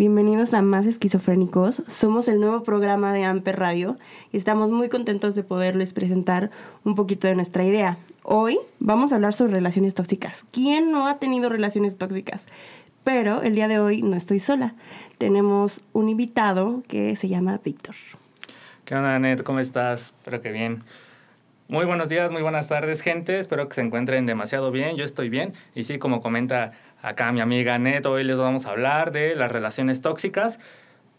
Bienvenidos a Más Esquizofrénicos. Somos el nuevo programa de Amper Radio y estamos muy contentos de poderles presentar un poquito de nuestra idea. Hoy vamos a hablar sobre relaciones tóxicas. ¿Quién no ha tenido relaciones tóxicas? Pero el día de hoy no estoy sola. Tenemos un invitado que se llama Víctor. ¿Qué onda, Net? ¿Cómo estás? Espero que bien. Muy buenos días, muy buenas tardes, gente. Espero que se encuentren demasiado bien. Yo estoy bien. Y sí, como comenta acá mi amiga Net, hoy les vamos a hablar de las relaciones tóxicas.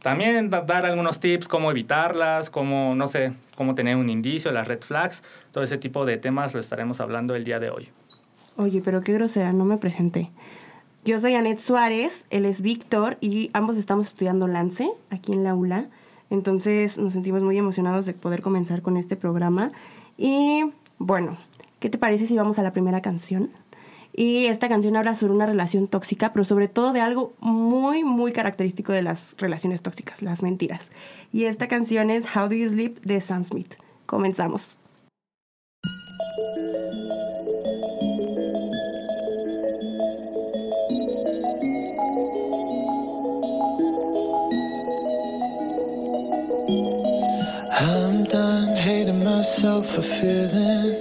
También dar algunos tips, cómo evitarlas, cómo, no sé, cómo tener un indicio, las red flags, todo ese tipo de temas lo estaremos hablando el día de hoy. Oye, pero qué grosera, no me presenté. Yo soy Anet Suárez, él es Víctor y ambos estamos estudiando Lance aquí en la ULA. Entonces nos sentimos muy emocionados de poder comenzar con este programa. Y bueno, ¿qué te parece si vamos a la primera canción? Y esta canción habla sobre una relación tóxica, pero sobre todo de algo muy, muy característico de las relaciones tóxicas, las mentiras. Y esta canción es How Do You Sleep de Sam Smith. Comenzamos. Myself for.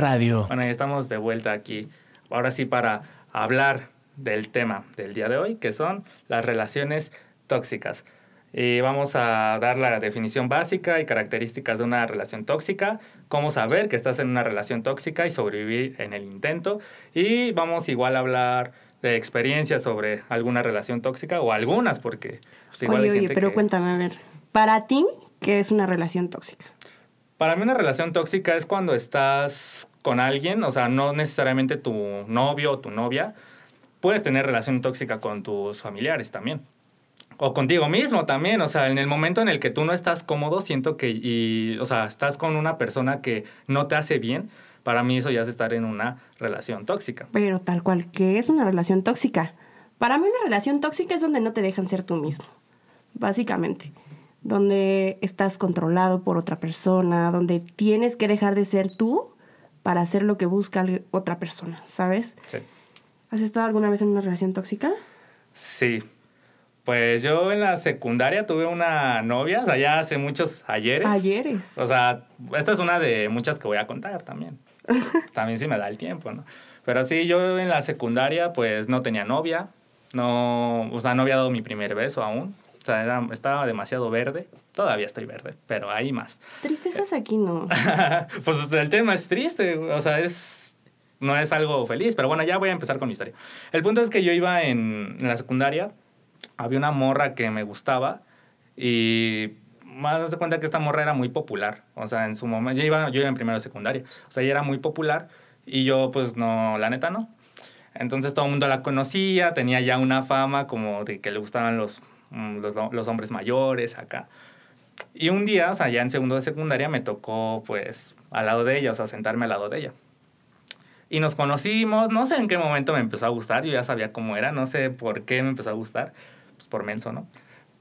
Radio. Bueno, ya estamos de vuelta aquí. Ahora sí para hablar del tema del día de hoy, que son las relaciones tóxicas. Y vamos a dar la definición básica y características de una relación tóxica, cómo saber que estás en una relación tóxica y sobrevivir en el intento. Y vamos igual a hablar de experiencias sobre alguna relación tóxica o algunas, porque pues, igual oye, oye, pero cuéntame, a ver, para ti, ¿qué es una relación tóxica? Para mí una relación tóxica es cuando estás con alguien, o sea, no necesariamente tu novio o tu novia, puedes tener relación tóxica con tus familiares también o contigo mismo también, o sea, en el momento en el que tú no estás cómodo, siento que, y, o sea, estás con una persona que no te hace bien, para mí eso ya es estar en una relación tóxica. Pero tal cual, ¿qué es una relación tóxica? Para mí una relación tóxica es donde no te dejan ser tú mismo, básicamente. Donde estás controlado por otra persona, donde tienes que dejar de ser tú para hacer lo que busca otra persona, ¿sabes? Sí. ¿Has estado alguna vez en una relación tóxica? Sí, pues yo en la secundaria tuve una novia, o sea, ya hace muchos ayeres. Ayeres. O sea, esta es una de muchas que voy a contar también. también sí me da el tiempo, ¿no? Pero sí, yo en la secundaria pues no tenía novia, no, o sea, no había dado mi primer beso aún. O sea, estaba demasiado verde. Todavía estoy verde, pero hay más. Tristezas aquí no. pues el tema es triste, o sea, es no es algo feliz, pero bueno, ya voy a empezar con mi historia. El punto es que yo iba en, en la secundaria había una morra que me gustaba y más de cuenta que esta morra era muy popular. O sea, en su momento, yo iba, yo iba en primero de secundaria. O sea, ella era muy popular y yo pues no, la neta no. Entonces todo el mundo la conocía, tenía ya una fama como de que le gustaban los, los, los hombres mayores acá. Y un día, o sea, ya en segundo de secundaria me tocó pues al lado de ella, o sea, sentarme al lado de ella. Y nos conocimos, no sé en qué momento me empezó a gustar, yo ya sabía cómo era, no sé por qué me empezó a gustar, pues por menso, ¿no?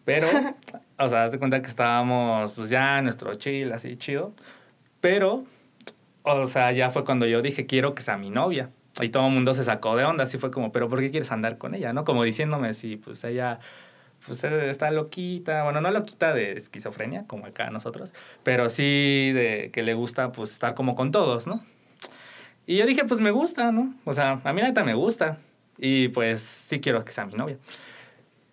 Pero, o sea, haz de cuenta que estábamos pues ya nuestro chill, así chido. Pero, o sea, ya fue cuando yo dije, quiero que sea mi novia. Y todo el mundo se sacó de onda, así fue como, pero ¿por qué quieres andar con ella? ¿No? Como diciéndome, si pues ella pues está loquita, bueno, no loquita de esquizofrenia, como acá nosotros, pero sí de que le gusta pues estar como con todos, ¿no? Y yo dije, pues me gusta, ¿no? O sea, a mí neta me gusta. Y pues sí quiero que sea mi novia.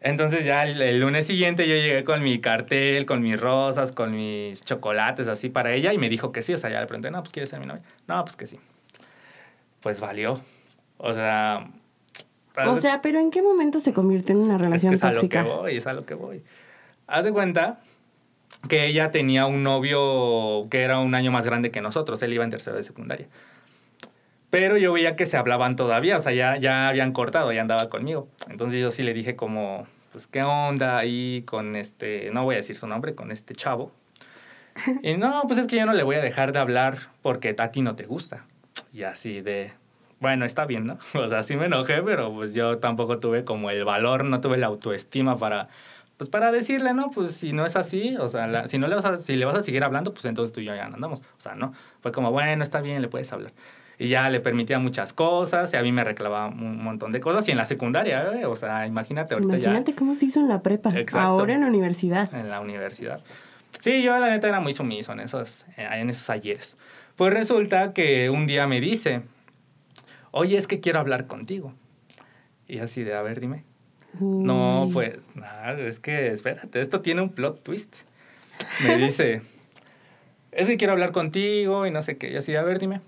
Entonces ya el, lunes siguiente yo llegué con mi cartel, con mis rosas, con mis chocolates así para ella y me dijo que sí. O sea, ya le pregunté, no, pues quieres ser mi novia. No, pues que sí. Pues valió. O sea... O sea, pero ¿en qué momento se convirtió en una relación es que es a lo que voy, es a lo que voy. Haz de cuenta que ella tenía un novio que era un año más grande que nosotros. Él iba en tercero de secundaria. Pero yo veía que se hablaban todavía, o sea, ya, ya habían cortado, ya andaba conmigo. Entonces yo sí le dije como, pues, ¿qué onda ahí con este, no voy a decir su nombre, con este chavo? Y no, pues es que yo no le voy a dejar de hablar porque a ti no te gusta. Y así de, bueno, está bien, ¿no? O sea, sí me enojé, pero pues yo tampoco tuve como el valor, no tuve la autoestima para, pues para decirle, ¿no? Pues si no es así, o sea, si no le vas a, si le vas a seguir hablando, pues entonces tú y yo ya andamos. O sea, no, fue como, bueno, está bien, le puedes hablar y ya le permitía muchas cosas y a mí me reclamaba un montón de cosas y en la secundaria, ¿eh? o sea, imagínate ahorita imagínate cómo se hizo en la prepa, ahora en la universidad. En la universidad. Sí, yo la neta era muy sumiso en esos, en esos ayeres. Pues resulta que un día me dice, oye, es que quiero hablar contigo. Y así de, a ver, dime. No, pues, nada, es que, espérate, esto tiene un plot twist. Me dice, es que quiero hablar contigo y no sé qué. Y así de, a ver, dime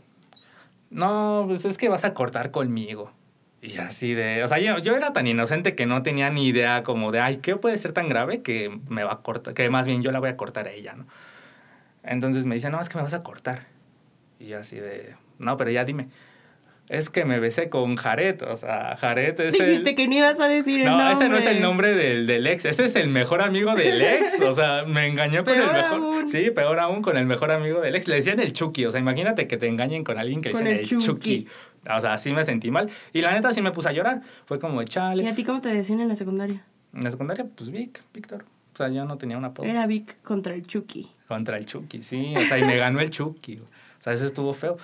no, pues es que vas a cortar conmigo. Y así de, o sea, yo, yo, era tan inocente que no tenía ni idea como de, ay, ¿qué puede ser tan grave que me va a cortar, que más bien yo la voy a cortar a ella, ¿no? Entonces me dice, no, es que me vas a cortar. Y así de, no, pero ya dime es que me besé con Jared. O sea, Jared es Dijiste que no ibas a decir el nombre. No, ese no es el nombre del, del, ex. Ese es el mejor amigo del ex. O sea, me engañó con el mejor... Sí, peor aún con el mejor amigo del ex. Le decían el Chucky. O sea, imagínate que te engañen con alguien que le decían el, Chucky. O sea, así me sentí mal. Y la neta sí me puse a llorar. Fue como, chale. ¿Y a ti cómo te decían en la secundaria? En la secundaria, pues Vic, Víctor. O sea, yo no tenía una apodo. Era Vic contra el Chucky. Contra el Chucky, sí. O sea, y me ganó el Chucky. O sea, eso estuvo feo.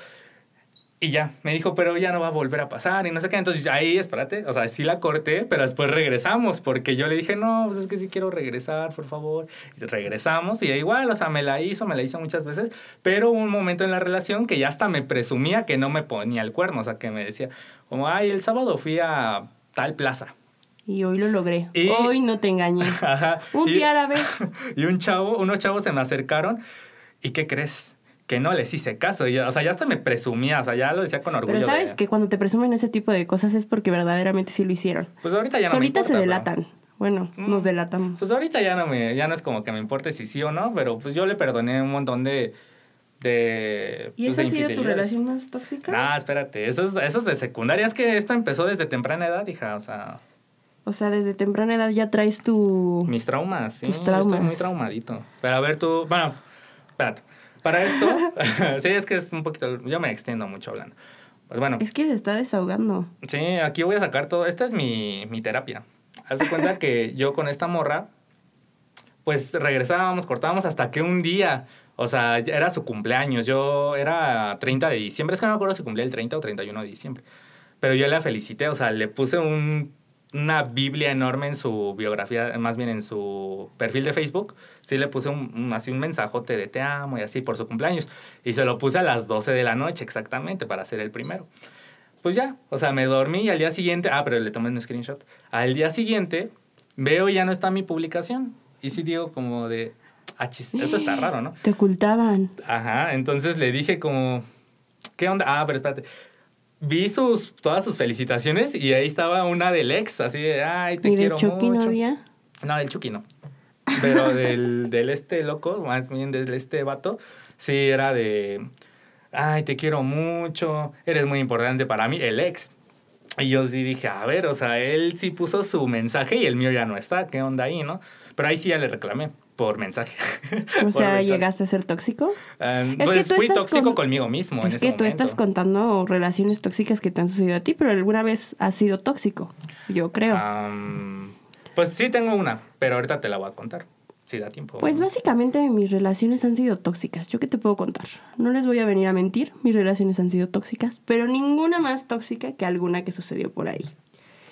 Y ya, me dijo, pero ya no va a volver a pasar y no sé qué. Entonces ahí, espérate, o sea, sí la corté, pero después regresamos porque yo le dije, no, pues es que sí quiero regresar, por favor. Y regresamos y igual, o sea, me la hizo, me la hizo muchas veces, pero hubo un momento en la relación que ya hasta me presumía que no me ponía el cuerno, o sea, que me decía, como, ay, el sábado fui a tal plaza. Y hoy lo logré. Y- Hoy no te engañé. Ajá. Un Y- día a la vez. Y un chavo, unos chavos se me acercaron. ¿Y qué crees? Que no les hice caso. O sea, ya hasta me presumía, o sea, ya lo decía con orgullo. Pero sabes de- que cuando te presumen ese tipo de cosas es porque verdaderamente sí lo hicieron. Pues ahorita ya no me Ahorita importa, se pero- delatan. Bueno, Mm. nos delatamos. Pues ahorita ya no me, ya no es como que me importe si sí o no, pero pues yo le perdoné un montón de. de ¿Y pues, esa de ha sido tu relación más tóxica? Nah, espérate, eso es, eso es de secundaria. Es que esto empezó desde temprana edad, hija. O sea, O sea, desde temprana edad ya traes tu... mis traumas, sí. Tus Estoy traumas. muy traumadito. Pero a ver, tú. Bueno, espérate. Para esto, sí, es que es un poquito. Yo me extiendo mucho hablando. Pues bueno, Es que se está desahogando. sí, aquí voy a sacar todo. Esta es mi, mi terapia. Haz de cuenta que yo con esta morra, pues regresábamos, cortábamos hasta que un día, o sea, era su cumpleaños. Yo era 30 de diciembre, es que no me acuerdo si cumplía el 30 o 31 de diciembre. Pero yo la felicité, o sea, le puse un, una Biblia enorme en su biografía, más bien en su perfil de Facebook. Sí le puse un, así un mensajote de te amo y así por su cumpleaños. Y se lo puse a las 12 de la noche exactamente para ser el primero. Pues ya, o sea, me dormí y al día siguiente, ah, pero le tomé un screenshot. Al día siguiente veo y ya no está mi publicación. Y sí digo como de, ah, chis, eso está raro, ¿no? Te ocultaban. Ajá, entonces le dije como, ¿qué onda? Ah, pero espérate. Vi sus, todas sus felicitaciones y ahí estaba una del ex, así de, ay, te ¿Y quiero Chucky no había? No, del Chucky no. Pero del, del este loco, más bien del este vato, sí era de, ay, te quiero mucho, eres muy importante para mí, el ex. Y yo sí dije, a ver, o sea, él sí puso su mensaje y el mío ya no está, ¿qué onda ahí, no? Pero ahí sí ya le reclamé por mensaje. O sea, mensaje. ¿llegaste a ser tóxico? Um, Es pues tú fui estás tóxico con- conmigo mismo en Es ese que tú momento. estás contando relaciones tóxicas que te han sucedido a ti, pero alguna vez has sido tóxico. Yo creo. Um, pues sí tengo una, pero ahorita te la voy a contar, si da tiempo. Pues básicamente mis relaciones han sido tóxicas. ¿Yo qué te puedo contar? No les voy a venir a mentir, mis relaciones han sido tóxicas, pero ninguna más tóxica que alguna que sucedió por ahí.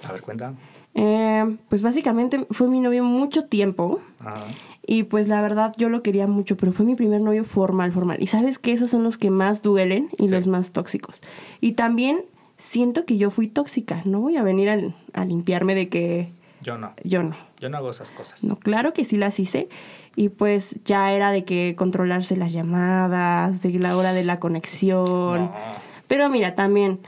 A ver, cuenta. Eh, pues básicamente fue mi novio mucho tiempo Ajá. Y pues la verdad yo lo quería mucho, pero fue mi primer novio formal, formal. Y sabes que esos son los que más duelen y Sí. los más tóxicos. Y también siento que yo fui tóxica. No voy a venir al- a limpiarme de que Yo no, yo no. yo no hago esas cosas. No, claro que sí las hice. Y pues ya era de que controlarse las llamadas, de la hora de la conexión. No. Pero mira, también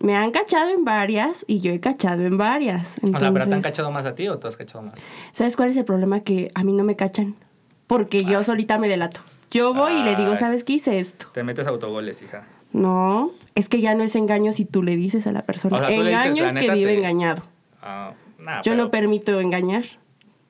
me han cachado en varias y yo he cachado en varias. O sea, ¿pero te han cachado más a ti o tú has cachado más? ¿Sabes cuál es el problema? Que a mí no me cachan. Porque yo solita me delato. Yo voy y le digo. ¿sabes qué hice esto? Te metes autogoles, hija. No, es que ya no es engaño si tú le dices a la persona. O sea, dices, engaño la es que vive te- engañado. Ah, nah, Yo pero- no permito engañar.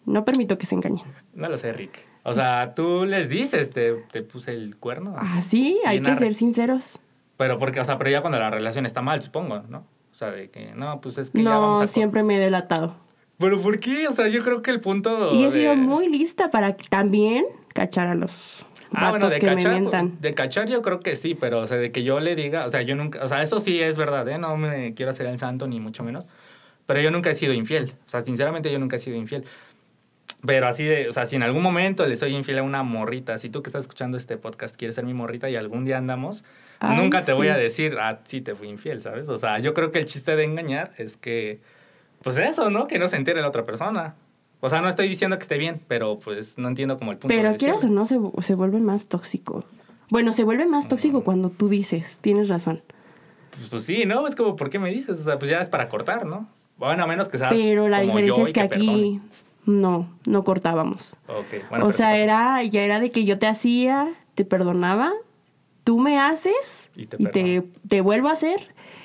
No permito que se engañen. No lo sé, Rick. O sea, tú les dices, te, te puse el cuerno. así. Ah, sí, hay que ser sinceros. Pero porque, o sea, pero ya cuando la relación está mal, supongo, ¿no? O sea, de que, no, pues es que ya vamos No, a... siempre me he delatado. ¿Pero por qué? O sea, yo creo que el punto Y he de- sido muy lista para también cachar a los Ah, bueno, de cachar, de cachar yo creo que sí, pero o sea, de que yo le diga, o sea, yo nunca, o sea, eso sí es verdad, ¿eh? No me quiero hacer el santo ni mucho menos, pero yo nunca he sido infiel, o sea, sinceramente yo nunca he sido infiel. Pero así de, o sea, si en algún momento le soy infiel a una morrita, si tú que estás escuchando este podcast quieres ser mi morrita y algún día andamos, Ay, nunca te voy sí. a decir, ah, sí te fui infiel, ¿sabes? O sea, yo creo que el chiste de engañar es que, pues eso, ¿no? Que no se entere la otra persona. O sea, no estoy diciendo que esté bien, pero pues no entiendo como el punto Pero de quieras o no, se, se vuelve más tóxico. Bueno, se vuelve más tóxico cuando tú dices, tienes razón. Pues, pues sí, ¿no? Es como, ¿por qué me dices? O sea, pues ya es para cortar, ¿no? Bueno, a menos que seas Pero la como diferencia yo es que aquí no, no cortábamos. perdone. Ok, bueno. o pero sea, era, ya era de que yo te hacía, te perdonaba, tú me haces Y te y te, perdono. te vuelvo a hacer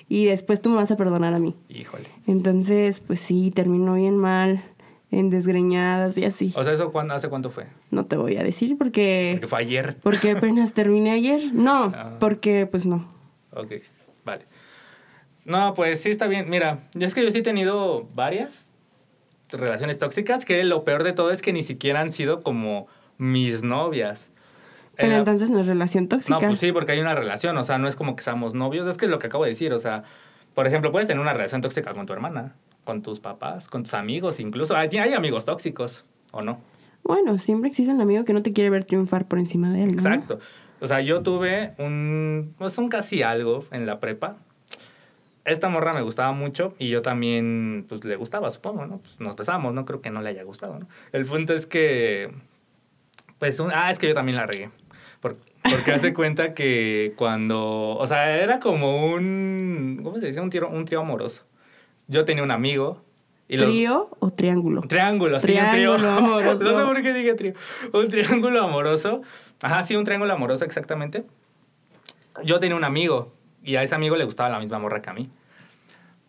y después tú me vas a perdonar a mí. Híjole. Entonces, pues sí, terminó bien mal, en desgreñadas y así. O sea, ¿eso cuándo, hace cuánto fue? No te voy a decir porque... Porque fue ayer. Porque apenas terminé ayer. No, Ah. porque pues no. Ok, vale. No, pues sí está bien. Mira, es que yo sí he tenido varias relaciones tóxicas que lo peor de todo es que ni siquiera han sido como mis novias. Pero entonces no es relación tóxica. No, pues sí, porque hay una relación, o sea, no es como que seamos novios, es que es lo que acabo de decir, o sea, por ejemplo, puedes tener una relación tóxica con tu hermana, con tus papás, con tus amigos, incluso hay, hay amigos tóxicos, ¿o no? Bueno, siempre existe un amigo que no te quiere ver triunfar por encima de él, ¿no? Exacto. O sea, yo tuve un, pues un casi algo en la prepa, esta morra me gustaba mucho y yo también, pues le gustaba, supongo, ¿no? Pues nos besamos, no creo que no le haya gustado, ¿no? El punto es que, pues, un- ah, es que yo también la regué. Por- porque haz de cuenta que cuando, o sea, era como un, ¿cómo se dice? Un trío, un trío amoroso. Yo tenía un amigo y los... ¿Trío o triángulo? Triángulo, sí, Triángulo un trío. amoroso. no sé por qué dije trío. Un triángulo amoroso. Ajá, sí, un triángulo amoroso, exactamente. Yo tenía un amigo y a ese amigo le gustaba la misma morra que a mí.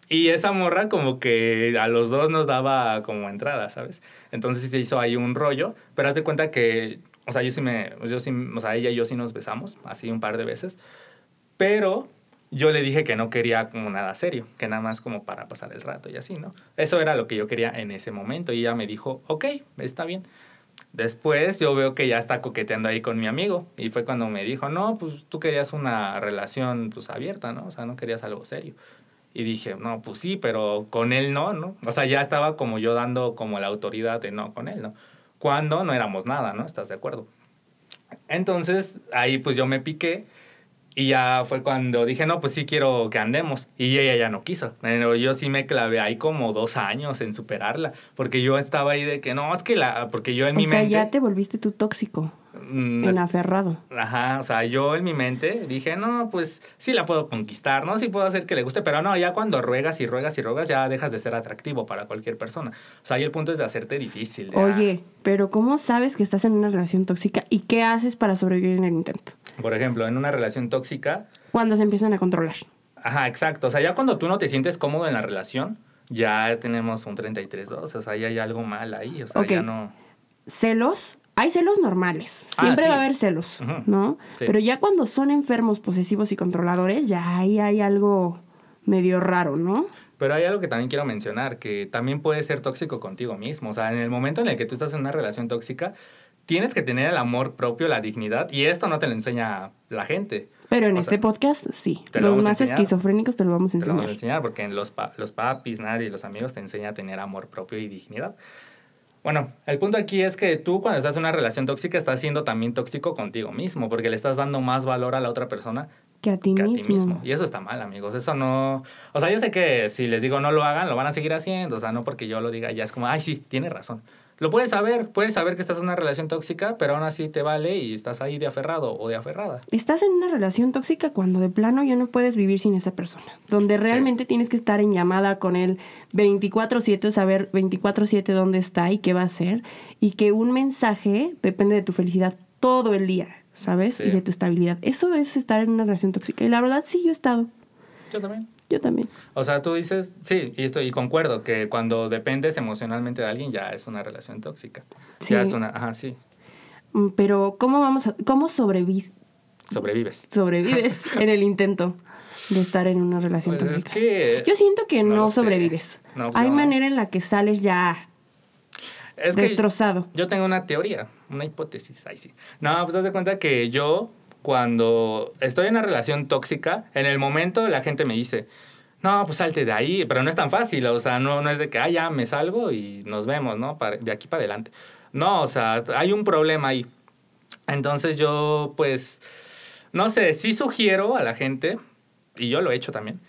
Y esa morra como que a los dos nos daba como entrada, ¿sabes? Entonces se hizo ahí un rollo, pero haz de cuenta que, o sea, yo sí me, yo sí, o sea, ella y yo sí nos besamos, así un par de veces, pero yo le dije que no quería como nada serio, que nada más como para pasar el rato y así, ¿no? Eso era lo que yo quería en ese momento y ella me dijo, ok, está bien. Después yo veo que ya está coqueteando ahí con mi amigo y fue cuando me dijo, no, pues tú querías una relación pues abierta, ¿no? O sea, no querías algo serio. Y dije, no, pues sí, pero con él no, ¿no? O sea, ya estaba como yo dando como la autoridad de no con él, ¿no? Cuando no éramos nada, ¿no? ¿Estás de acuerdo? Entonces ahí pues yo me piqué y ya fue cuando dije, no, pues sí quiero que andemos. Y ella ya no quiso. Pero yo sí me clavé ahí como dos años en superarla. Porque yo estaba ahí de que no, es que la. Porque yo en O mi sea, mente. ya te volviste tú tóxico, mm, en aferrado. Ajá, o sea, yo en mi mente dije, no, pues sí la puedo conquistar, ¿no? Sí puedo hacer que le guste, pero no, ya cuando ruegas y ruegas y ruegas ya dejas de ser atractivo para cualquier persona. O sea, ahí el punto es de hacerte difícil. de, ah, Oye, pero ¿cómo sabes que estás en una relación tóxica y qué haces para sobrevivir en el intento? Por ejemplo, en una relación tóxica, Cuando se empiezan a controlar. ajá, exacto. O sea, ya cuando tú no te sientes cómodo en la relación, ya tenemos un 33-2. O sea, ya hay algo mal ahí. O sea, ya no. Celos, hay celos normales. Ah, Siempre sí. va a haber celos. ¿no? Sí. Pero ya cuando son enfermos, posesivos y controladores, ya ahí hay algo medio raro, ¿no? Pero hay algo que también quiero mencionar, que también puede ser tóxico contigo mismo. O sea, en el momento en el que tú estás en una relación tóxica, tienes que tener el amor propio, la dignidad, y esto no te lo enseña la gente. Pero en O este sea, podcast, sí. te Los más enseñar. esquizofrénicos te lo vamos a Te lo vamos a enseñar. enseñar porque en los, pa- los papis, nadie, los amigos te enseña a tener amor propio y dignidad. Bueno, el punto aquí es que tú cuando estás en una relación tóxica estás siendo también tóxico contigo mismo porque le estás dando más valor a la otra persona Que a ti que a mismo. ti mismo. Y eso está mal, amigos. Eso no... O sea, yo sé que si les digo no lo hagan, lo van a seguir haciendo. O sea, no porque yo lo diga, ya es como, ay, sí, tiene razón. Lo puedes saber, puedes saber que estás en una relación tóxica, pero aún así te vale y estás ahí de aferrado o de aferrada. Estás en una relación tóxica cuando de plano ya no puedes vivir sin esa persona. Donde realmente tienes que estar en llamada con él 24/7, saber 24/7 dónde está y qué va a hacer. Y que un mensaje depende de tu felicidad todo el día, ¿sabes? Sí. Y de tu estabilidad. Eso es estar en una relación tóxica. Y la verdad sí, yo he estado. Yo también. Yo también. O sea, tú dices, sí, y estoy y concuerdo que cuando dependes emocionalmente de alguien ya es una relación tóxica. Sí. Ya es una, ajá, sí, Mm, Pero ¿cómo vamos a, cómo sobrevi- sobrevives. sobrevives en el intento de estar en una relación Pues es tóxica? que Yo siento que no sobrevives. No, pues Hay no. manera en la que sales ya es que destrozado. yo tengo una teoría, una hipótesis, ahí sí. No, pues haz de cuenta que yo cuando estoy en una relación tóxica, en el momento la gente me dice, no, pues salte de ahí, pero no es tan fácil, o sea, no, no es de que, ah, ya me salgo y nos vemos, ¿no? Para- de aquí para adelante. No, o sea, hay un problema ahí. Entonces yo, pues, no sé, sí sugiero a la gente, y yo lo he hecho también,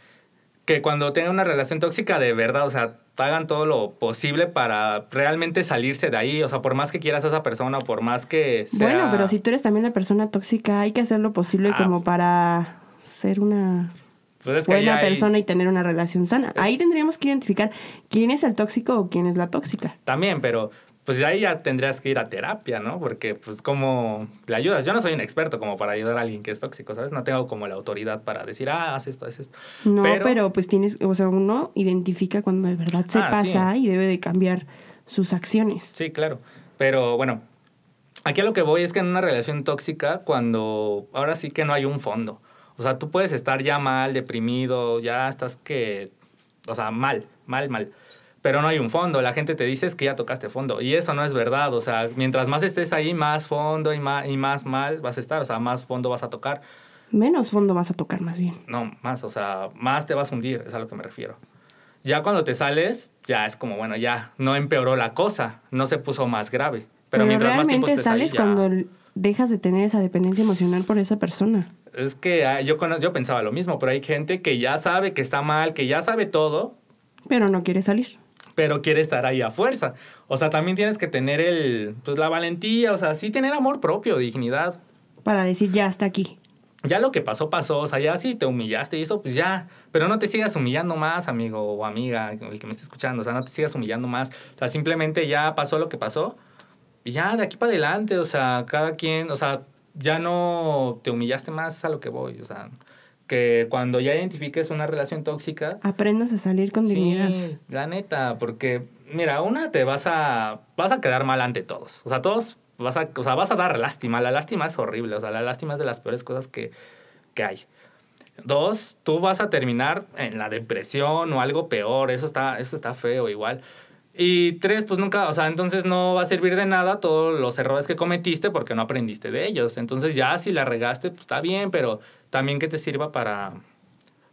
que cuando tengan una relación tóxica de verdad, o sea, hagan todo lo posible para realmente salirse de ahí, o sea, por más que quieras a esa persona, por más que sea... Bueno, pero si tú eres también la persona tóxica, hay que hacer lo posible Ah. como para ser una Pues es que ahí buena hay- persona y tener una relación sana. Ahí tendríamos que identificar quién es el tóxico o quién es la tóxica. También, pero pues ahí ya tendrías que ir a terapia, ¿no? Porque pues como le ayudas. Yo no soy un experto como para ayudar a alguien que es tóxico, ¿sabes? No tengo como la autoridad para decir, ah, haz esto, haz esto. No, pero, pues tienes, o sea, uno identifica cuando de verdad se Ah, pasa y debe de cambiar sus acciones. Sí, claro. Pero bueno, aquí a lo que voy es que en una relación tóxica, cuando ahora sí que no hay un fondo. O sea, tú puedes estar ya mal, deprimido, ya estás que, o sea, mal, mal, mal. Pero no hay un fondo. La gente te dice es que ya tocaste fondo. Y eso no es verdad. O sea, mientras más estés ahí, más fondo y más, y más mal vas a estar. O sea, más fondo vas a tocar. Menos fondo vas a tocar más bien. No, más, o sea, más te vas a hundir, es a lo que me refiero. Ya cuando te sales, ya es como, bueno, ya no empeoró la cosa, no se puso más grave. Pero, mientras más tiempo estés ahí, sales ya- cuando dejas de tener esa dependencia emocional por esa persona. es que ah, yo, yo pensaba lo mismo, pero hay gente que ya sabe que está mal, que ya sabe todo, Pero no quiere salir. Pero quiere estar ahí a fuerza. O sea, también tienes que tener el, pues la valentía, o sea, sí tener amor propio, dignidad. Para decir, ya está aquí. Ya lo que pasó, pasó. O sea, ya si te humillaste y eso, pues ya. Pero no te sigas humillando más, amigo o amiga, el que me esté escuchando. O sea, no te sigas humillando más. O sea, simplemente ya pasó lo que pasó. Y ya, de aquí para adelante, o sea, cada quien, o sea, ya no te humillaste más es a lo que voy. O sea, que cuando ya identifiques una relación tóxica, Aprendas a salir con dignidad. Sí, la neta, porque mira, una te vas a vas a quedar mal ante todos. O sea, todos vas a, o sea, vas a dar lástima. La lástima es horrible, o sea, la lástima es de las peores cosas que, que hay. Dos, tú vas a terminar en la depresión o algo peor, eso está eso está feo igual. Y tres, pues nunca, o sea, entonces no va a servir de nada todos los errores que cometiste porque no aprendiste de ellos. Entonces ya si la regaste, pues está bien, pero también que te sirva para,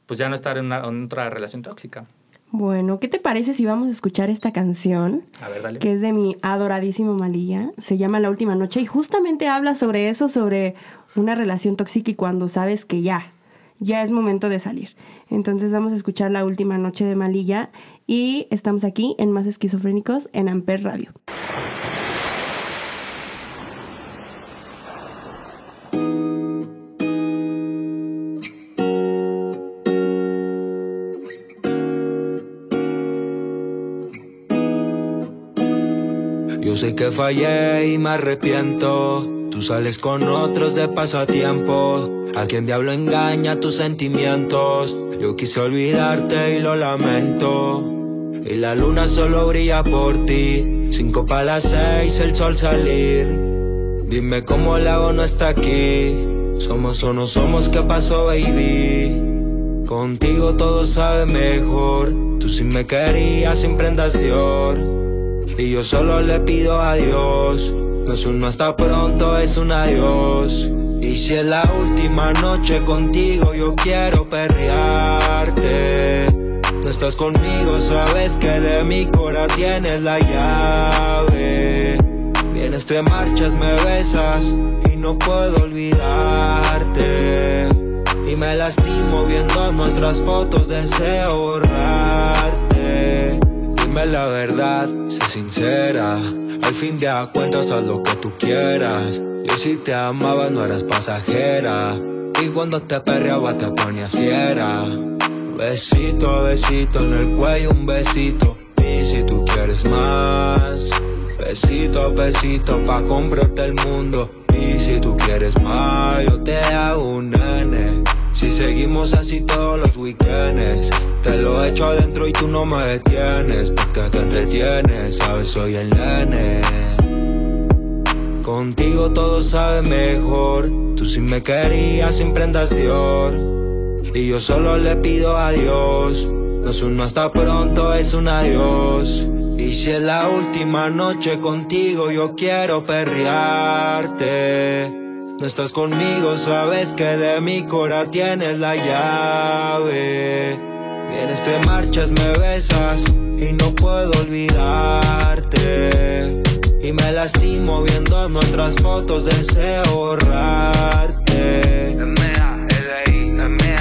pues ya no estar en, una, en otra relación tóxica. Bueno, ¿qué te parece si vamos a escuchar esta canción? A ver, dale. que es de mi adoradísimo Malilla. Se llama La Última Noche y justamente habla sobre eso, sobre una relación tóxica y cuando sabes que ya, ya es momento de salir. Entonces vamos a escuchar La Última Noche de Malilla y estamos aquí en Más Esquizofrénicos en Amper Radio. Yo sé que fallé y me arrepiento. Tú sales con otros de pasatiempo. A quien diablo engaña tus sentimientos. Yo quise olvidarte y lo lamento. Y la luna solo brilla por ti. Cinco para las seis, el sol salir. Dime cómo el lago no está aquí. Somos o no somos, ¿qué pasó, baby? Contigo todo sabe mejor. Tú sí me querías sin prendas Dior. Y yo solo le pido a Dios. No es un hasta pronto, es un adiós. Y si es la última noche contigo, yo quiero perrearte. No estás conmigo, sabes que de mi cora tienes la llave. Vienes, te marchas, me besas y no puedo olvidarte. Y me lastimo viendo nuestras fotos, deseo borrarte. Dime la verdad, sé sincera. Al fin de cuentas, haz lo que tú quieras. Yo si te amaba, no eras pasajera. Y cuando te perreaba, te ponías fiera. Besito a besito en el cuello, un besito. Y si tú quieres más, besito a besito pa' comprarte el mundo. Si tú quieres más, yo te hago un nene. Si seguimos así todos los weekends, te lo echo adentro y tú no me detienes. Porque te entretienes, sabes, soy el nene. Contigo todo sabe mejor. Tú sí me querías sin prendas Dior. Y yo solo le pido a Dios. No es un hasta pronto, es un adiós. Y si es la última noche contigo, yo quiero perrearte. No estás conmigo, sabes que de mi cora tienes la llave. Vienes, te marchas, me besas y no puedo olvidarte. Y me lastimo viendo nuestras fotos, deseo borrarte. M.A.L.I., M.A.L.I.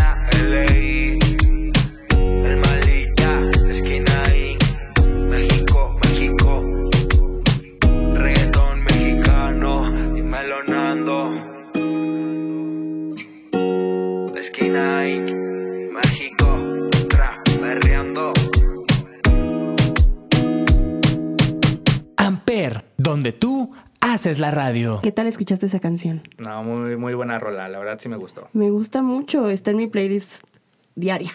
donde tú haces la radio. ¿Qué tal escuchaste esa canción? No, muy, muy buena rola, la verdad sí me gustó. Me gusta mucho, está en mi playlist diaria.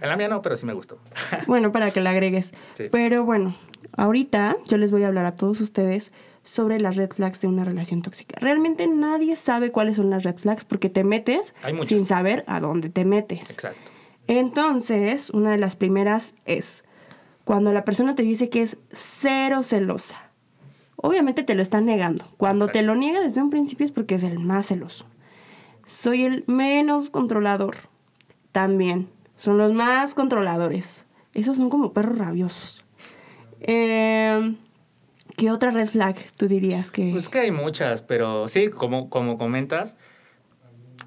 En la mía no, pero sí me gustó. Bueno, para que la agregues. Sí. Pero bueno, ahorita yo les voy a hablar a todos ustedes sobre las red flags de una relación tóxica. Realmente nadie sabe cuáles son las red flags porque te metes sin saber a dónde te metes. Exacto. Entonces, una de las primeras es cuando la persona te dice que es cero celosa. Obviamente te lo está negando. Cuando te lo niega desde un principio es porque es el más celoso. Soy el menos controlador. También. Son los más controladores. Esos son como perros rabiosos. Eh, ¿Qué otra red flag tú dirías que... Pues que hay muchas, pero sí, como, como comentas,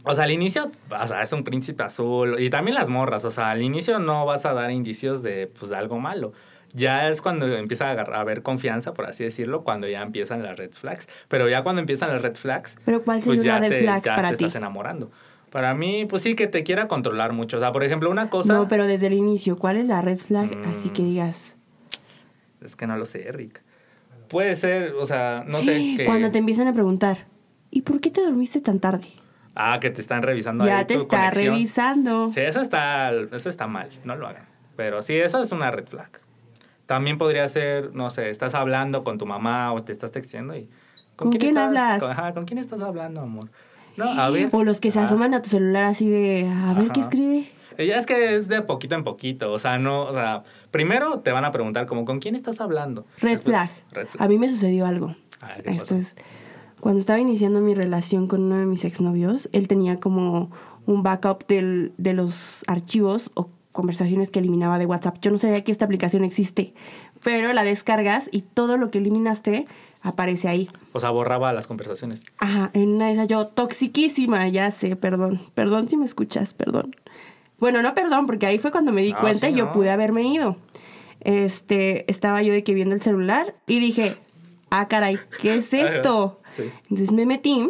O sea, al inicio, o sea, es un príncipe azul. Y también las morras. O sea, al inicio no vas a dar indicios de, pues, de algo malo. Ya es cuando empieza a, haber confianza, por así decirlo, cuando ya empiezan las red flags. Pero ya cuando empiezan las red flags, Pero ¿cuál pues ya red te, flag ya para te ti? estás enamorando. Para mí, pues sí, que te quiera controlar mucho. O sea, por ejemplo, una cosa... No, pero desde el inicio, ¿cuál es la red flag? Mm. Así que digas. Es que no lo sé, Rick. Puede ser, o sea, no sé. Que... Cuando te empiezan a preguntar, ¿y por qué te dormiste tan tarde? Ah, que te están revisando ya ahí te tu está conexión. revisando. Sí, eso está, eso está mal, no lo hagan. Pero sí, eso es una red flag. También podría ser, no sé, estás hablando con tu mamá o te estás texteando y... ¿Con quién estás? hablas? Con, ajá, ¿con quién estás hablando, amor? No, a ver. O los que se asoman a tu celular así de, a ver qué escribe. Ella es que es de poquito en poquito, o sea, no, o sea, primero te van a preguntar como, ¿con quién estás hablando? Red Después- flag. Red flag. A mí me sucedió algo. A ver, ¿qué Esto es, cuando estaba iniciando mi relación con uno de mis exnovios, él tenía como un backup del- de los archivos o conversaciones que eliminaba de WhatsApp. Yo no sabía que esta aplicación existe, pero la descargas y todo lo que eliminaste aparece ahí. O sea, borraba las conversaciones. Ajá, en una de esas yo, toxiquísima, ya sé, perdón. Perdón si me escuchas, perdón. Bueno, no perdón, porque ahí fue cuando me di Ah, cuenta sí, y yo ¿no? pude haberme ido. Este, estaba yo de que viendo el celular y dije, ah, caray, ¿qué es esto? Sí. Entonces me metí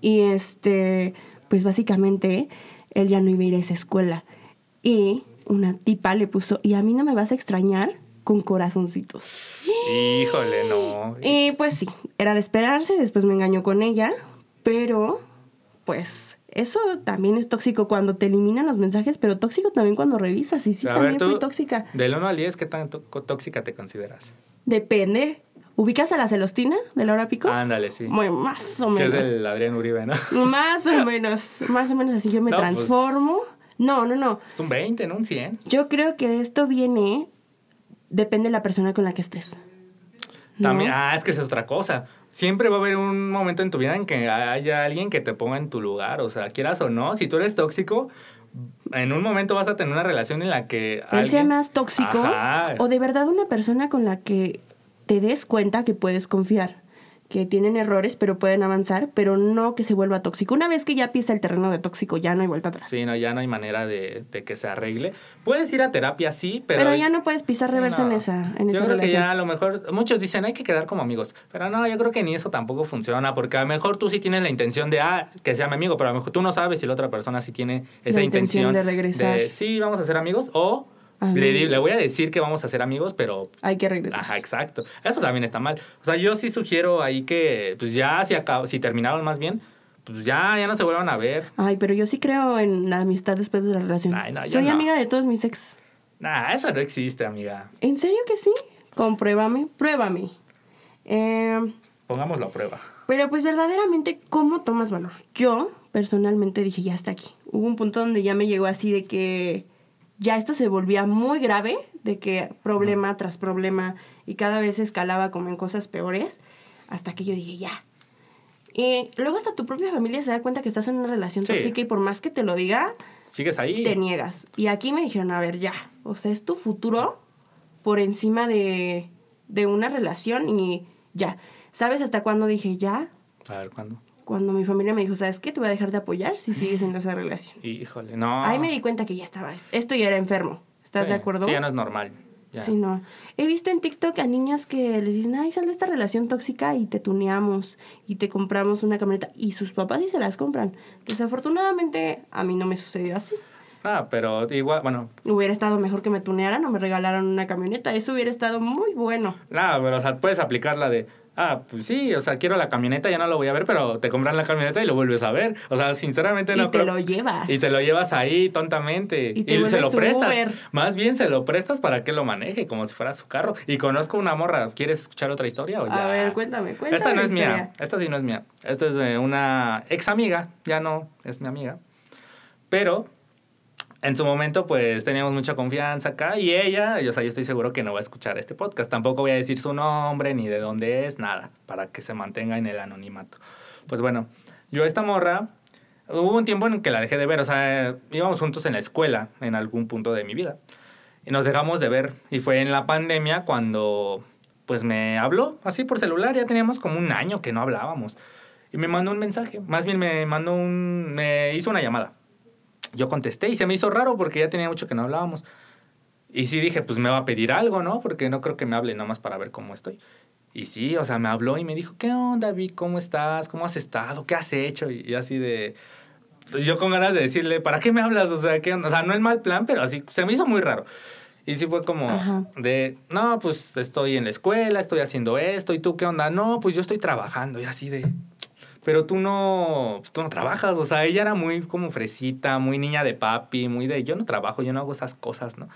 y este, pues básicamente él ya no iba a ir a esa escuela. Y una tipa le puso, y a mí no me vas a extrañar con corazoncitos. Híjole, no. Y pues sí, era de esperarse, después me engañó con ella, pero pues eso también es tóxico cuando te eliminan los mensajes, pero tóxico también cuando revisas. Y sí, A también ver, tú, fui tóxica. Del 1 al 10, ¿qué tan tó- tóxica te consideras? Depende. ¿Ubicas a la Celostina de Laura Pico? Ándale, sí. Muy, más o Que menos. es el Adrián Uribe, ¿no? Más o menos. Más o menos así yo me No, pues- transformo. No, no, no. Es un 20, ¿no? Un 100. Yo creo que esto viene. Depende de la persona con la que estés. ¿No? También, ah, es que esa es otra cosa. Siempre va a haber un momento en tu vida en que haya alguien que te ponga en tu lugar. O sea, quieras o no, si tú eres tóxico, en un momento vas a tener una relación en la que. Él sea alguien- más tóxico Ajá. o de verdad una persona con la que te des cuenta que puedes confiar, que tienen errores pero pueden avanzar, pero no que se vuelva tóxico. Una vez que ya pisa el terreno de tóxico, ya no hay vuelta atrás. Sí, no, ya no hay manera de, de que se arregle. Puedes ir a terapia, sí, pero. pero, ya no puedes pisar reversa No. en esa, en yo esa creo que ya a lo mejor, muchos dicen hay que quedar como amigos, pero no, yo creo que ni eso tampoco funciona, porque a lo mejor tú sí tienes la intención de, ah, que sea mi amigo, pero a lo mejor tú no sabes si la otra persona sí tiene esa La intención intención de regresar. sí, vamos a ser amigos, o. le, le voy a decir que vamos a ser amigos, pero... Hay que regresar. Ajá, exacto. Eso también está mal. O sea, yo sí sugiero ahí que, pues ya, si, acab- si terminaron más bien, pues ya, ya no se vuelvan a ver. Ay, pero yo sí creo en la amistad después de la relación. Ay, no, yo Soy no. amiga de todos mis ex. Nah, eso no existe, amiga. ¿En serio que sí? Compruébame, pruébame. Eh, Pongámoslo a prueba. Pero pues verdaderamente, ¿cómo tomas valor? Yo personalmente dije, ya está aquí. Hubo un punto donde ya me llegó así de que ya esto se volvía muy grave, de que problema tras problema y cada vez escalaba como en cosas peores, hasta que yo dije, ya. Y luego hasta tu propia familia se da cuenta que estás en una relación Sí. tóxica y por más que te lo diga, ¿Sigues ahí? te niegas. Y aquí me dijeron, a ver, ya. O sea, es tu futuro por encima de, de una relación y ya. ¿Sabes hasta cuándo dije ya? A ver, ¿cuándo? Cuando mi familia me dijo, ¿sabes qué? Te voy a dejar de apoyar si sigues en esa relación. Híjole, no. Ahí me di cuenta que ya estaba. Esto ya era enfermo. ¿Estás Sí, de acuerdo? Sí, ya no es normal. Ya. Sí, no. He visto en TikTok a niñas que les dicen, ay, sal de esta relación tóxica y te tuneamos y te compramos una camioneta. Y sus papás sí se las compran. Desafortunadamente, a mí no me sucedió así. Ah, pero igual, bueno, Hubiera estado mejor que me tunearan o me regalaran una camioneta. Eso hubiera estado muy bueno. nada, pero o sea, puedes aplicar la de, ah, pues sí, o sea, quiero la camioneta, ya no lo voy a ver, pero te compran la camioneta y lo vuelves a ver. O sea, sinceramente no y te lo llevas. Y te lo llevas ahí tontamente. Y Y, te se vuelves lo prestas. Uber. Más bien se lo prestas para que lo maneje, como si fuera su carro. Y conozco una morra. ¿Quieres escuchar otra historia o ya? A ver, cuéntame, cuéntame. Esta no es mía. Esta sí no es mía. Esta es de una ex amiga. Ya no es mi amiga. Pero en su momento, pues teníamos mucha confianza acá. Y ella, o sea, yo estoy seguro que no va a escuchar este podcast. Tampoco voy a decir su nombre ni de dónde es, nada. Para que se mantenga en el anonimato. Pues bueno, yo a esta morra. Hubo un tiempo en que la dejé de ver, o sea, íbamos juntos en la escuela en algún punto de mi vida. Y nos dejamos de ver. Y fue en la pandemia cuando, pues me habló así por celular. Ya teníamos como un año que no hablábamos. Y me mandó un mensaje, más bien me mandó un, me hizo una llamada. Yo contesté y se me hizo raro porque ya tenía mucho que no hablábamos. Y sí dije, pues me va a pedir algo, ¿no? Porque no creo que me hable nomás para ver cómo estoy. Y sí, o sea, me habló y me dijo, ¿qué onda, David? ¿Cómo estás? ¿Cómo has estado? ¿Qué has hecho? Y, y así de... pues yo con ganas de decirle, ¿para qué me hablas? O sea, ¿qué onda? O sea, no el mal plan, pero así se me hizo muy raro. Y sí fue como Ajá. de, no, pues estoy en la escuela, estoy haciendo esto, ¿y tú qué onda? No, pues yo estoy trabajando, y así de, pero tú no, tú no trabajas, o sea, ella era muy como fresita, muy niña de papi, muy de, yo no trabajo, yo no hago esas cosas, ¿no?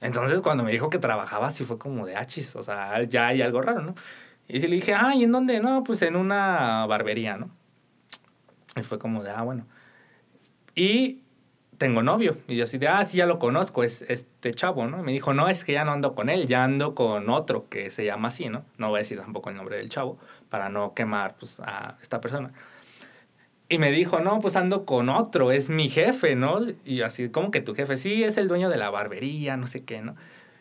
Entonces cuando me dijo que trabajaba, sí fue como de achis, o sea, ya hay algo raro, ¿no? Y le dije, ah, ¿y en dónde? No, pues en una barbería, ¿no? Y fue como de, ah, bueno. Y tengo novio. Y yo así de, ah, sí, ya lo conozco, es este chavo, ¿no? Y me dijo, no, es que ya no ando con él, ya ando con otro que se llama así, ¿no? No voy a decir tampoco el nombre del chavo para no quemar pues, a esta persona. Y me dijo, no, pues ando con otro, es mi jefe, ¿no? Y yo así, ¿cómo que tu jefe? Sí, es el dueño de la barbería, no sé qué, ¿no?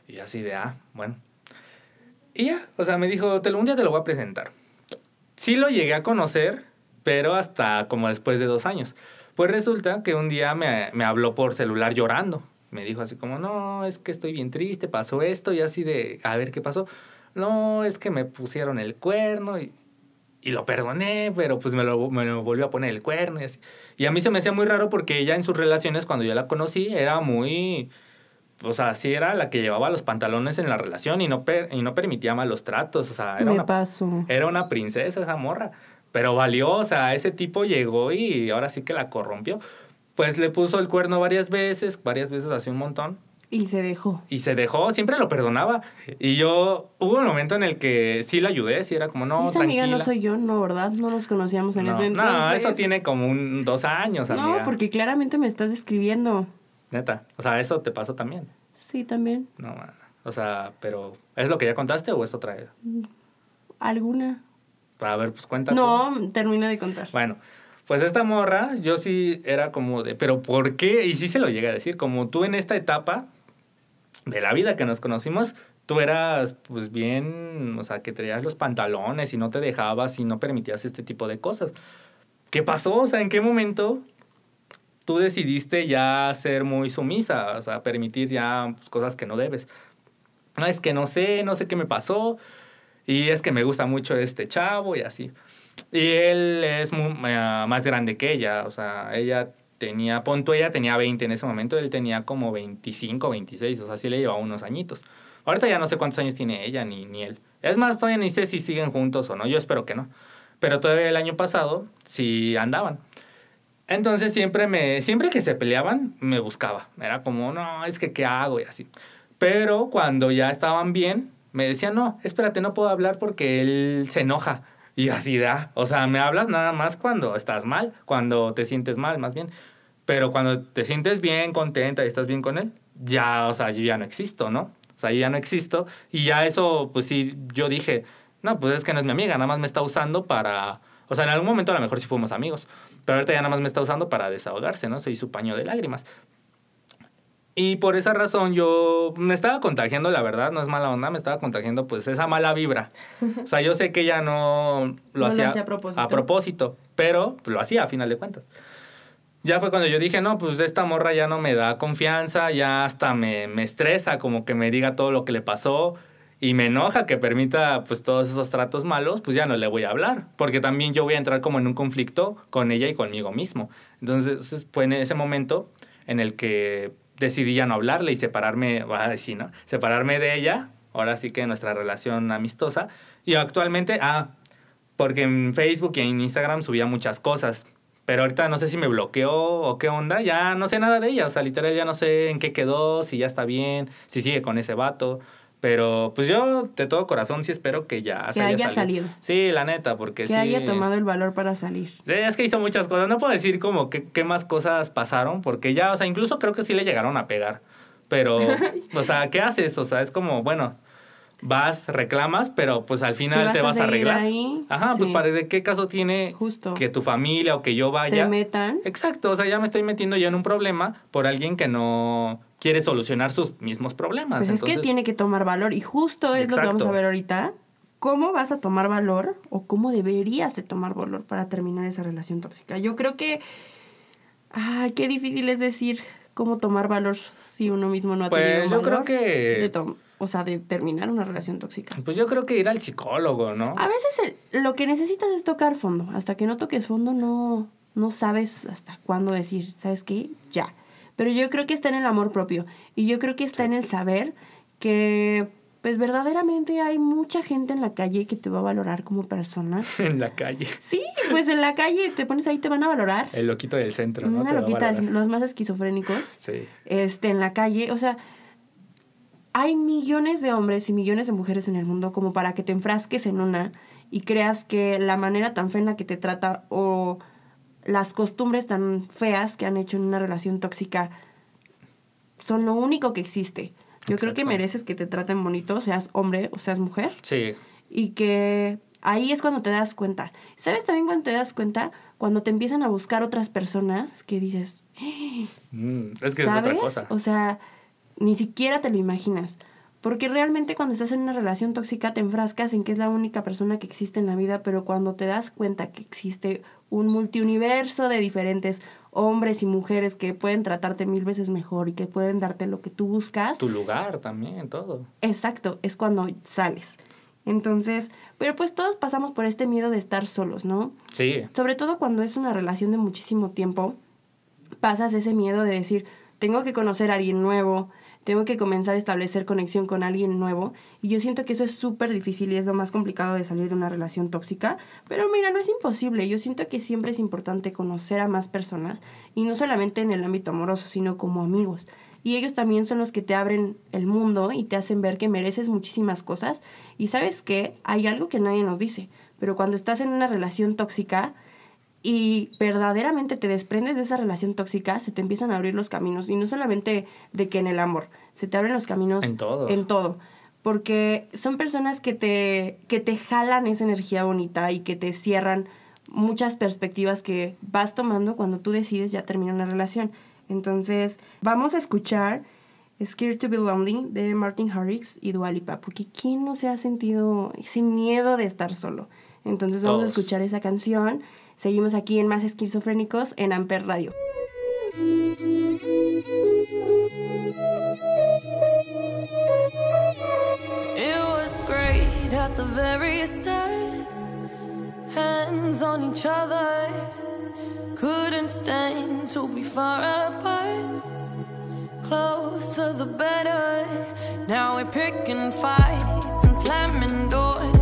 Y yo así de, ah, bueno. Y ya, o sea, me dijo, te lo, un día te lo voy a presentar. Sí lo llegué a conocer, pero hasta como después de dos años. Pues resulta que un día me, me habló por celular llorando. Me dijo así como, no, es que estoy bien triste, pasó esto, y así de, a ver qué pasó. No, es que me pusieron el cuerno y, y lo perdoné, pero pues me lo, me lo volvió a poner el cuerno y así. Y a mí se me hacía muy raro porque ella en sus relaciones, cuando yo la conocí, era muy... O sea, sí era la que llevaba los pantalones en la relación y no, per- y no permitía malos tratos. O sea, era Me una paso. era una princesa esa morra. Pero valió, o sea, ese tipo llegó y ahora sí que la corrompió. Pues le puso el cuerno varias veces, varias veces hace un montón. Y se dejó. Y se dejó, siempre lo perdonaba. Y yo, hubo un momento en el que sí la ayudé, sí era como, no, Esa tranquila. amiga no soy yo, no, ¿verdad? No nos conocíamos en no, ese entonces. no, eso tiene como un dos años, amiga. No, porque claramente me estás describiendo. Neta, o sea, eso te pasó también. Sí, también. No, o sea, pero, ¿es lo que ya contaste o es otra? ¿Alguna? A ver, pues cuéntate. No, termina de contar. Bueno, pues esta morra, yo sí era como de, pero ¿por qué? Y sí se lo llega a decir, como tú en esta etapa de la vida que nos conocimos, tú eras pues bien, o sea, que traías los pantalones y no te dejabas y no permitías este tipo de cosas. ¿Qué pasó? O sea, ¿en qué momento tú decidiste ya ser muy sumisa? O sea, permitir ya pues, cosas que no debes. No, es que no sé, no sé qué me pasó. Y es que me gusta mucho este chavo y así. Y él es eh, más grande que ella. O sea, ella tenía, punto, ella tenía 20 en ese momento, él tenía como 25, 26. O sea, sí le llevaba unos añitos. Ahorita ya no sé cuántos años tiene ella ni, ni él. Es más, todavía ni sé si siguen juntos o no. Yo espero que no. Pero todavía el año pasado sí andaban. Entonces siempre me, siempre que se peleaban, me buscaba. Era como, no, es que qué hago y así. Pero cuando ya estaban bien, me decía, no, espérate, no puedo hablar porque él se enoja. Y así da. O sea, me hablas nada más cuando estás mal, cuando te sientes mal, más bien. Pero cuando te sientes bien, contenta y estás bien con él, ya, o sea, yo ya no existo, ¿no? O sea, yo ya no existo. Y ya eso, pues sí, yo dije, no, pues es que no es mi amiga, nada más me está usando para... O sea, en algún momento a lo mejor sí fuimos amigos, pero ahorita ya nada más me está usando para desahogarse, ¿no? Soy su paño de lágrimas. Y por esa razón yo me estaba contagiando, la verdad, no es mala onda, me estaba contagiando pues esa mala vibra. O sea, yo sé que ella no lo, No lo hacía, hacía a propósito. a propósito, pero lo hacía a final de cuentas. Ya fue cuando yo dije, no, pues esta morra ya no me da confianza, ya hasta me, me estresa como que me diga todo lo que le pasó y me enoja que permita pues todos esos tratos malos, pues ya no le voy a hablar, porque también yo voy a entrar como en un conflicto con ella y conmigo mismo. Entonces fue en ese momento en el que decidí ya no hablarle y separarme, va a decir, ¿no? Separarme de ella, ahora sí que nuestra relación amistosa. Y actualmente, ah, porque en Facebook y en Instagram subía muchas cosas. Pero ahorita no sé si me bloqueó o qué onda, ya no sé nada de ella. O sea, literal ya no sé en qué quedó, si ya está bien, si sigue con ese vato. Pero pues yo de todo corazón sí espero que ya Que se haya, haya salido. Sí, la neta, porque Que sí. haya tomado el valor para salir. Sí, es que hizo muchas cosas. No puedo decir como qué, qué más cosas pasaron, porque ya, o sea, incluso creo que sí le llegaron a pegar. Pero, o sea, ¿qué haces? O sea, es como, bueno, vas, reclamas, pero pues al final te vas a arreglar. ahí, Ajá, pues para de qué caso tiene Justo. que tu familia o que yo vaya. Se metan. Exacto, o sea, ya me estoy metiendo yo en un problema por alguien que no quiere solucionar sus mismos problemas. Pues es que Entonces, tiene que tomar valor. Y justo es lo que vamos a ver ahorita cómo vas a tomar valor o cómo deberías de tomar valor para terminar esa relación tóxica. Yo creo que, ay, qué difícil es decir cómo tomar valor si uno mismo no ha Pues, tenido yo valor creo que- de tom- o sea, de terminar una relación tóxica. Pues yo creo que ir al psicólogo, ¿no? A veces el- lo que necesitas es tocar fondo. Hasta que no toques fondo no, no sabes hasta cuándo decir, ¿sabes qué? Ya. Pero yo creo que está en el amor propio. Y yo creo que está en el saber que, pues verdaderamente hay mucha gente en la calle que te va a valorar como persona. en la calle. Sí, pues en la calle te pones ahí, te van a valorar. El loquito del centro, ¿no? Una Te va a loquita, los más esquizofrénicos Sí. este, en la calle. O sea, hay millones de hombres y millones de mujeres en el mundo como para que te enfrasques en una y creas que la manera tan fea en la que te trata o las costumbres tan feas que han hecho en una relación tóxica son lo único que existe. Yo creo que mereces que te traten bonito, seas hombre o seas mujer Sí. y que ahí es cuando te das cuenta. ¿Sabes también cuando te das cuenta? Cuando te empiezan a buscar otras personas que dices, Mm, es que es otra cosa. O sea, ni siquiera te lo imaginas. Porque realmente cuando estás en una relación tóxica te enfrascas en que es la única persona que existe en la vida, pero cuando te das cuenta que existe un multiuniverso de diferentes hombres y mujeres que pueden tratarte mil veces mejor y que pueden darte lo que tú buscas, Tu lugar también, todo. Exacto, es cuando sales. Entonces, pero pues todos pasamos por este miedo de estar solos, ¿no? Sí. Sobre todo cuando es una relación de muchísimo tiempo, pasas ese miedo de decir, tengo que conocer a alguien nuevo, tengo que comenzar a establecer conexión con alguien nuevo. Y yo siento que eso es súper difícil y es lo más complicado de salir de una relación tóxica. Pero mira, no es imposible. Yo siento que siempre es importante conocer a más personas y no solamente en el ámbito amoroso, sino como amigos. Y ellos también son los que te abren el mundo y te hacen ver que mereces muchísimas cosas. Y sabes que hay algo que nadie nos dice, pero cuando estás en una relación tóxica, y verdaderamente te desprendes de esa relación tóxica, se te empiezan a abrir los caminos. Y no solamente de que en el amor, se te abren los caminos En todo. En todo. Porque son personas que te, que te jalan esa energía bonita y que te cierran muchas perspectivas que vas tomando cuando tú decides ya terminar una relación. Entonces, vamos a escuchar Scared to be Lonely de Martin Harrix y Dua Lipa, porque ¿quién no se ha sentido ese miedo de estar solo? Entonces vamos a escuchar esa canción. Seguimos aquí en Más Esquizofrénicos en Amper Radio. It was great at the very start. Hands on each other. Couldn't stand to be far apart. Closer the better. Now we're picking fights and slamming doors.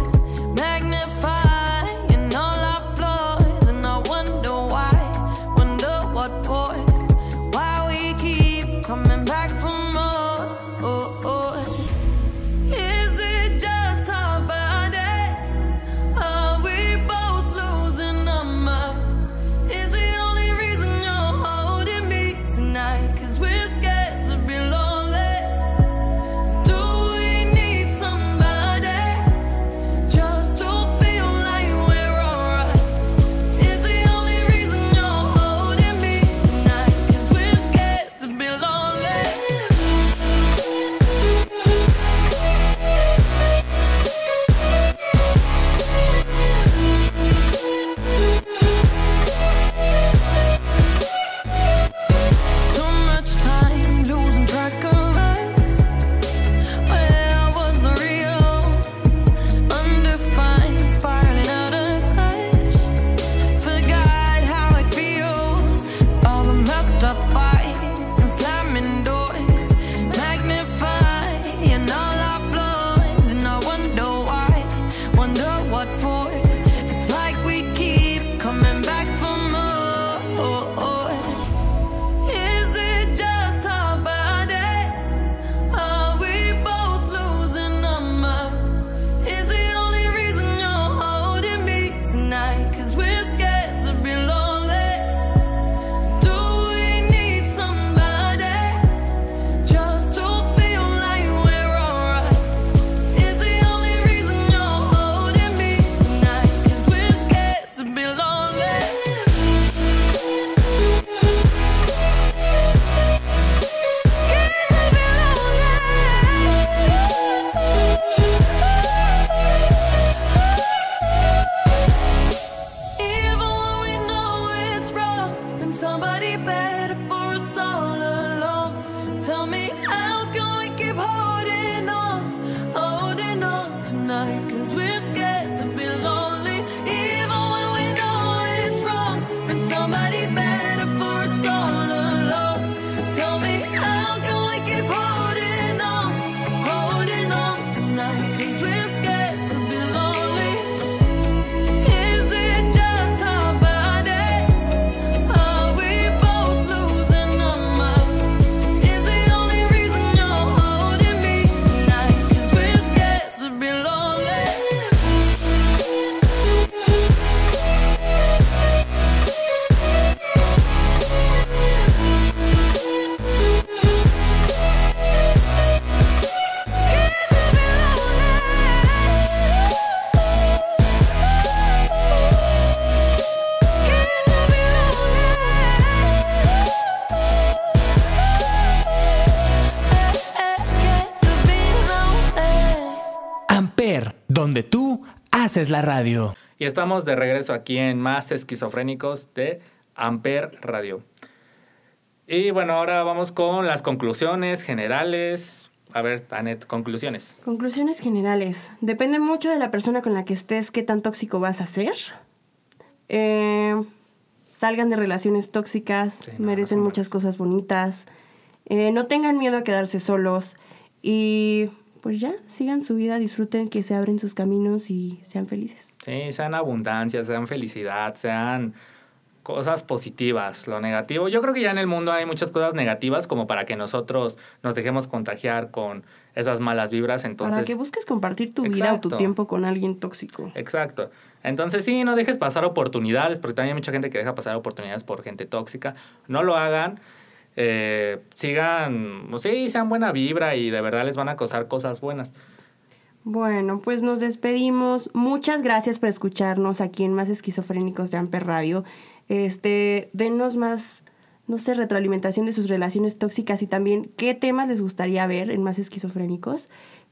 Haces la radio. Y estamos de regreso aquí en Más Esquizofrénicos de Amper Radio. Y bueno, ahora vamos con las conclusiones generales. A ver, Tanet, conclusiones. Conclusiones generales. Depende mucho de la persona con la que estés, qué tan tóxico vas a ser. Eh, salgan de relaciones tóxicas, Sí, no, merecen no muchas cosas bonitas. Eh, no tengan miedo a quedarse solos. Y pues ya, sigan su vida, disfruten que se abren sus caminos y sean felices. Sí, sean abundancia, sean felicidad, sean cosas positivas. Lo negativo, yo creo que ya en el mundo hay muchas cosas negativas como para que nosotros nos dejemos contagiar con esas malas vibras. Entonces, Para que busques compartir tu vida o tu tiempo con alguien tóxico. Exacto. Entonces sí, no dejes pasar oportunidades, porque también hay mucha gente que deja pasar oportunidades por gente tóxica. No lo hagan. Eh, sigan, pues sí, sean buena vibra y de verdad les van a causar cosas buenas. Bueno, pues nos despedimos. Muchas gracias por escucharnos aquí en Más Esquizofrénicos de Amper Radio. Este, denos más, no sé, retroalimentación de sus relaciones tóxicas y también qué temas les gustaría ver en Más Esquizofrénicos.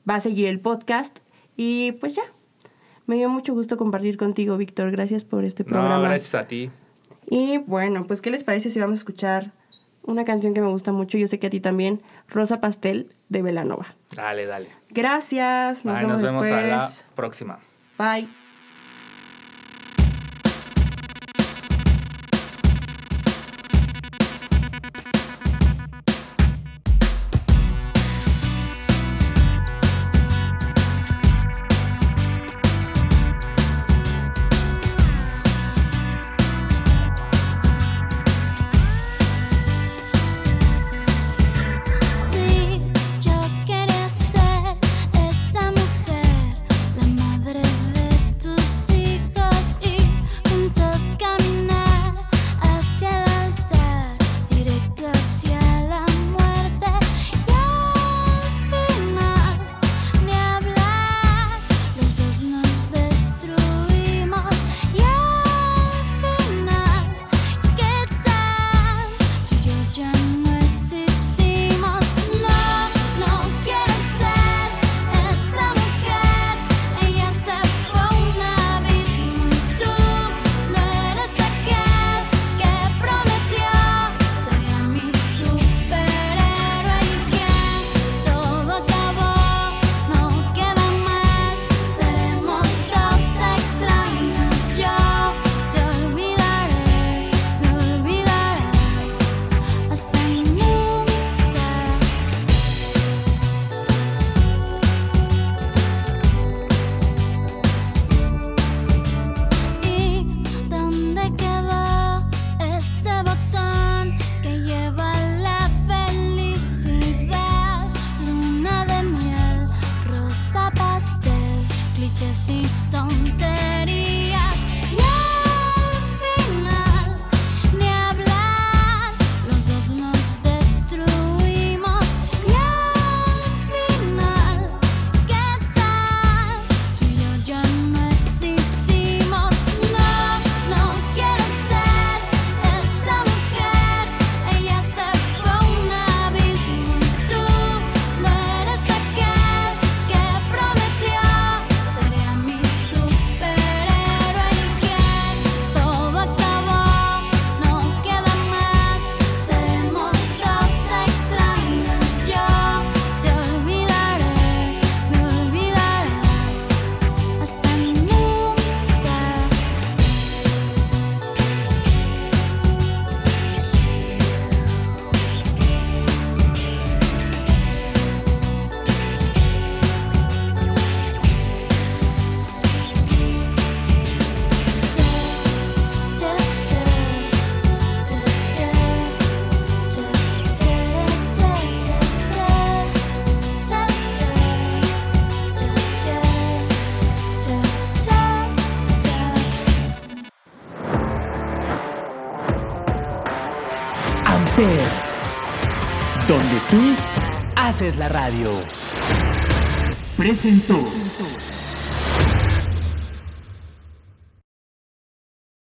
Va a seguir el podcast y pues ya. Me dio mucho gusto compartir contigo, Víctor. Gracias por este programa. No, gracias a ti. Y bueno, pues ¿qué les parece si vamos a escuchar una canción que me gusta mucho? Yo sé que a ti también, Rosa Pastel de Velanova. Dale, dale. Gracias. Nos Bye, vemos nos vemos a la próxima. Bye. La radio. Presentó